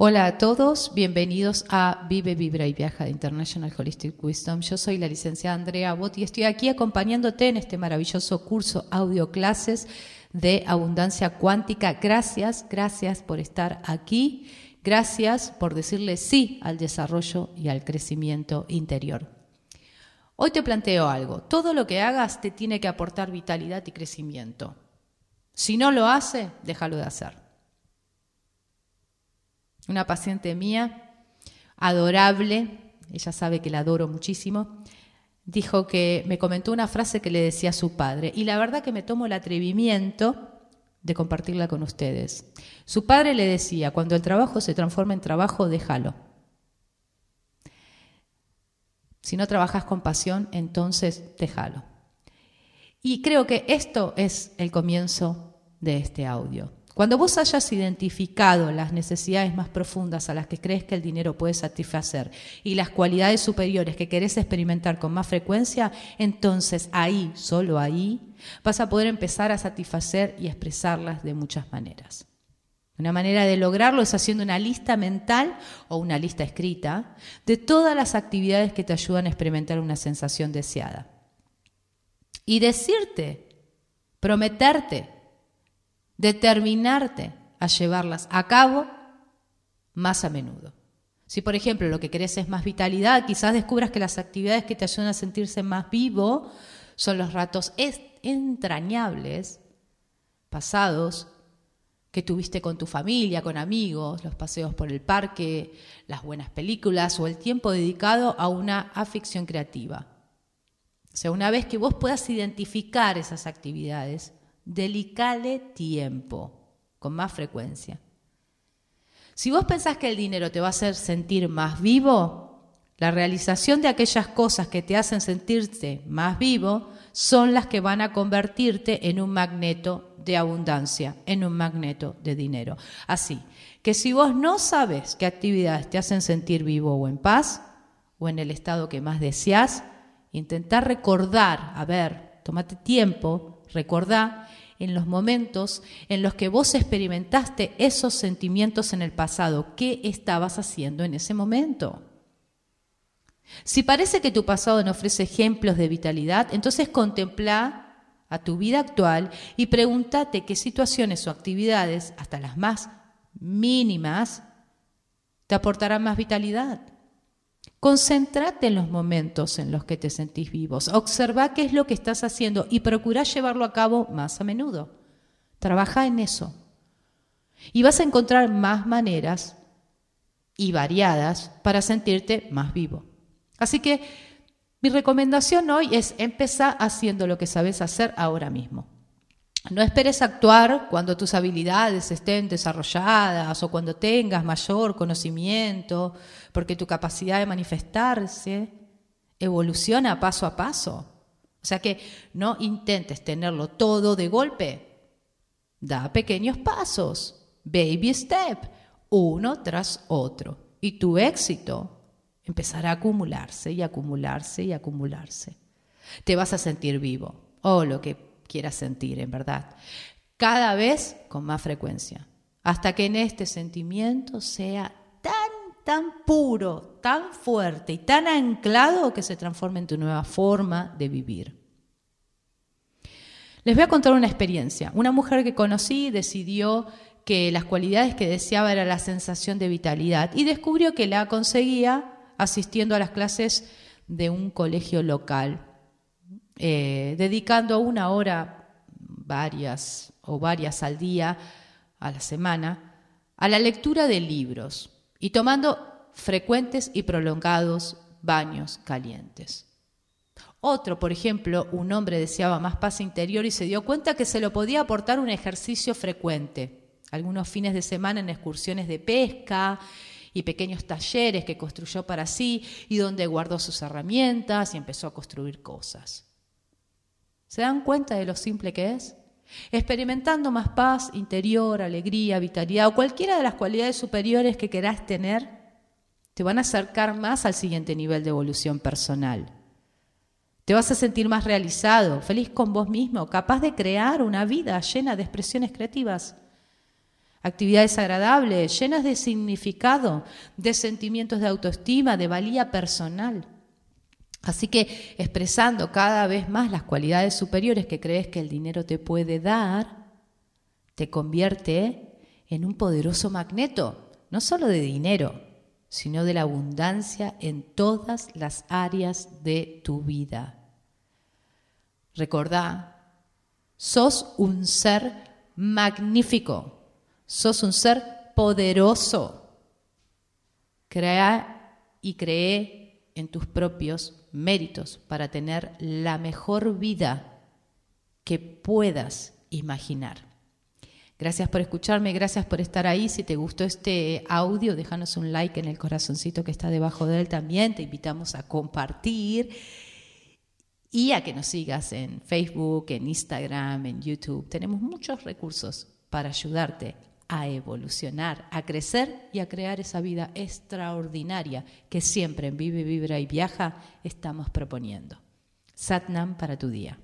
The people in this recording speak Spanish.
Hola a todos, bienvenidos a Vive, Vibra y Viaja de International Holistic Wisdom. Yo soy la licenciada Andrea Bot y estoy aquí acompañándote en este maravilloso curso audio clases de abundancia cuántica. Gracias, gracias por estar aquí. Gracias por decirle sí al desarrollo y al crecimiento interior. Hoy te planteo algo. Todo lo que hagas te tiene que aportar vitalidad y crecimiento. Si no lo hace, déjalo de hacer una paciente mía, adorable, ella sabe que la adoro muchísimo, dijo que me comentó una frase que le decía a su padre y la verdad que me tomo el atrevimiento de compartirla con ustedes. Su padre le decía, cuando el trabajo se transforma en trabajo, déjalo. Si no trabajas con pasión, entonces déjalo. Y creo que esto es el comienzo de este audio. Cuando vos hayas identificado las necesidades más profundas a las que crees que el dinero puede satisfacer y las cualidades superiores que querés experimentar con más frecuencia, entonces ahí, solo ahí, vas a poder empezar a satisfacer y expresarlas de muchas maneras. Una manera de lograrlo es haciendo una lista mental o una lista escrita de todas las actividades que te ayudan a experimentar una sensación deseada. Y decirte, prometerte, determinarte a llevarlas a cabo más a menudo. Si, por ejemplo, lo que querés es más vitalidad, quizás descubras que las actividades que te ayudan a sentirse más vivo son los ratos entrañables, pasados, que tuviste con tu familia, con amigos, los paseos por el parque, las buenas películas o el tiempo dedicado a una afición creativa. O sea, una vez que vos puedas identificar esas actividades, Delicale tiempo, con más frecuencia. Si vos pensás que el dinero te va a hacer sentir más vivo, la realización de aquellas cosas que te hacen sentirte más vivo son las que van a convertirte en un magneto de abundancia, en un magneto de dinero. Así que si vos no sabes qué actividades te hacen sentir vivo o en paz, o en el estado que más deseas, intentar recordar, a ver, tómate tiempo, recordá en los momentos en los que vos experimentaste esos sentimientos en el pasado. ¿Qué estabas haciendo en ese momento? Si parece que tu pasado no ofrece ejemplos de vitalidad, entonces contempla a tu vida actual y pregúntate qué situaciones o actividades, hasta las más mínimas, te aportarán más vitalidad. Concéntrate en los momentos en los que te sentís vivos. Observa qué es lo que estás haciendo y procura llevarlo a cabo más a menudo. Trabaja en eso. Y vas a encontrar más maneras y variadas para sentirte más vivo. Así que mi recomendación hoy es empezar haciendo lo que sabes hacer ahora mismo. No esperes actuar cuando tus habilidades estén desarrolladas o cuando tengas mayor conocimiento, porque tu capacidad de manifestarse evoluciona paso a paso. O sea que no intentes tenerlo todo de golpe. Da pequeños pasos, baby step, uno tras otro. Y tu éxito empezará a acumularse y acumularse y acumularse. Te vas a sentir vivo. Oh, lo que quieras sentir, en verdad. Cada vez con más frecuencia, hasta que en este sentimiento sea tan, tan puro, tan fuerte y tan anclado que se transforme en tu nueva forma de vivir. Les voy a contar una experiencia. Una mujer que conocí decidió que las cualidades que deseaba era la sensación de vitalidad y descubrió que la conseguía asistiendo a las clases de un colegio local eh, dedicando una hora, varias o varias al día, a la semana, a la lectura de libros y tomando frecuentes y prolongados baños calientes. Otro, por ejemplo, un hombre deseaba más paz interior y se dio cuenta que se lo podía aportar un ejercicio frecuente, algunos fines de semana en excursiones de pesca y pequeños talleres que construyó para sí y donde guardó sus herramientas y empezó a construir cosas. ¿Se dan cuenta de lo simple que es? Experimentando más paz interior, alegría, vitalidad o cualquiera de las cualidades superiores que querás tener, te van a acercar más al siguiente nivel de evolución personal. Te vas a sentir más realizado, feliz con vos mismo, capaz de crear una vida llena de expresiones creativas. Actividades agradables, llenas de significado, de sentimientos de autoestima, de valía personal. Así que expresando cada vez más las cualidades superiores que crees que el dinero te puede dar, te convierte en un poderoso magneto, no solo de dinero, sino de la abundancia en todas las áreas de tu vida. Recordá, sos un ser magnífico, sos un ser poderoso. Crea y cree en tus propios méritos para tener la mejor vida que puedas imaginar. Gracias por escucharme, gracias por estar ahí. Si te gustó este audio, déjanos un like en el corazoncito que está debajo de él también. Te invitamos a compartir y a que nos sigas en Facebook, en Instagram, en YouTube. Tenemos muchos recursos para ayudarte a evolucionar, a crecer y a crear esa vida extraordinaria que siempre en Vive, Vibra y Viaja estamos proponiendo. Satnam para tu día.